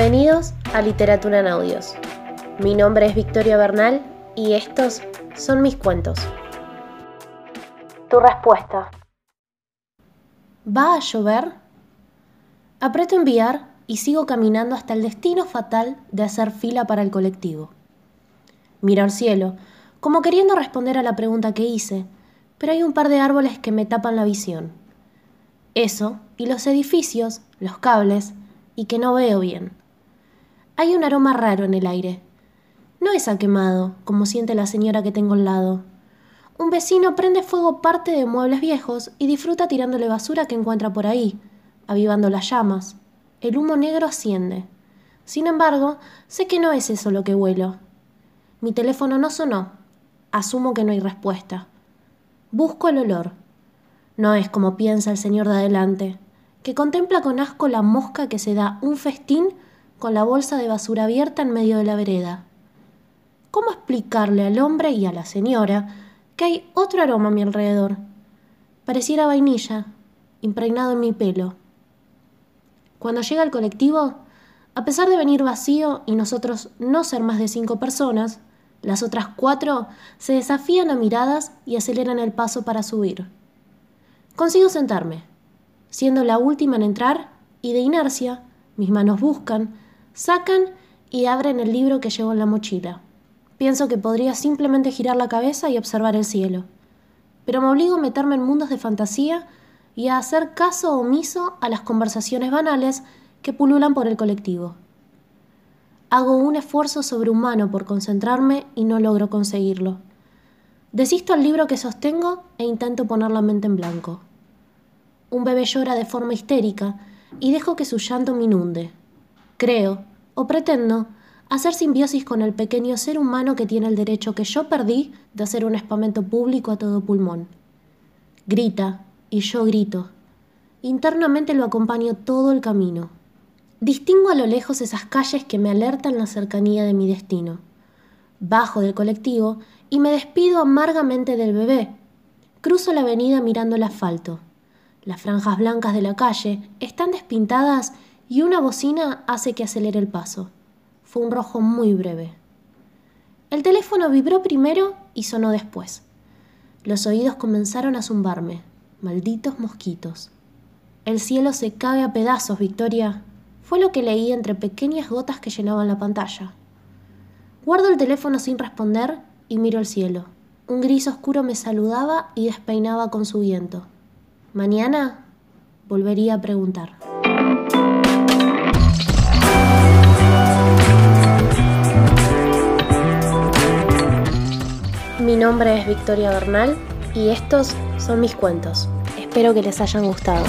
a Literatura en Audios. Mi nombre es Victoria Bernal y estos son mis cuentos. Tu respuesta. ¿Va a llover? Aprieto enviar y sigo caminando hasta el destino fatal de hacer fila para el colectivo. Miro al cielo, como queriendo responder a la pregunta que hice, pero hay un par de árboles que me tapan la visión. Eso, y los edificios, los cables, y que no veo bien. Hay un aroma raro en el aire. No es a quemado, como siente la señora que tengo al lado. Un vecino prende fuego parte de muebles viejos y disfruta tirándole basura que encuentra por ahí, avivando las llamas. El humo negro asciende. Sin embargo, sé que no es eso lo que huelo. Mi teléfono no sonó. Asumo que no hay respuesta. Busco el olor. No es como piensa el señor de adelante, que contempla con asco la mosca que se da un festín con la bolsa de basura abierta en medio de la vereda. ¿Cómo explicarle al hombre y a la señora que hay otro aroma a mi alrededor? Pareciera vainilla, impregnado en mi pelo. Cuando llega el colectivo, a pesar de venir vacío y nosotros no ser más de cinco personas, las otras cuatro se desafían a miradas y aceleran el paso para subir. Consigo sentarme, siendo la última en entrar, y de inercia, mis manos buscan, Sacan y abren el libro que llevo en la mochila. Pienso que podría simplemente girar la cabeza y observar el cielo. Pero me obligo a meterme en mundos de fantasía y a hacer caso omiso a las conversaciones banales que pululan por el colectivo. Hago un esfuerzo sobrehumano por concentrarme y no logro conseguirlo. Desisto al libro que sostengo e intento poner la mente en blanco. Un bebé llora de forma histérica y dejo que su llanto me inunde. Creo, o pretendo, hacer simbiosis con el pequeño ser humano que tiene el derecho que yo perdí de hacer un espamento público a todo pulmón. Grita, y yo grito. Internamente lo acompaño todo el camino. Distingo a lo lejos esas calles que me alertan la cercanía de mi destino. Bajo del colectivo y me despido amargamente del bebé. Cruzo la avenida mirando el asfalto. Las franjas blancas de la calle están despintadas y una bocina hace que acelere el paso. Fue un rojo muy breve. El teléfono vibró primero y sonó después. Los oídos comenzaron a zumbarme. Malditos mosquitos. El cielo se cae a pedazos, Victoria. Fue lo que leí entre pequeñas gotas que llenaban la pantalla. Guardo el teléfono sin responder y miro el cielo. Un gris oscuro me saludaba y despeinaba con su viento. Mañana volvería a preguntar. Victoria Bernal y estos son mis cuentos. Espero que les hayan gustado.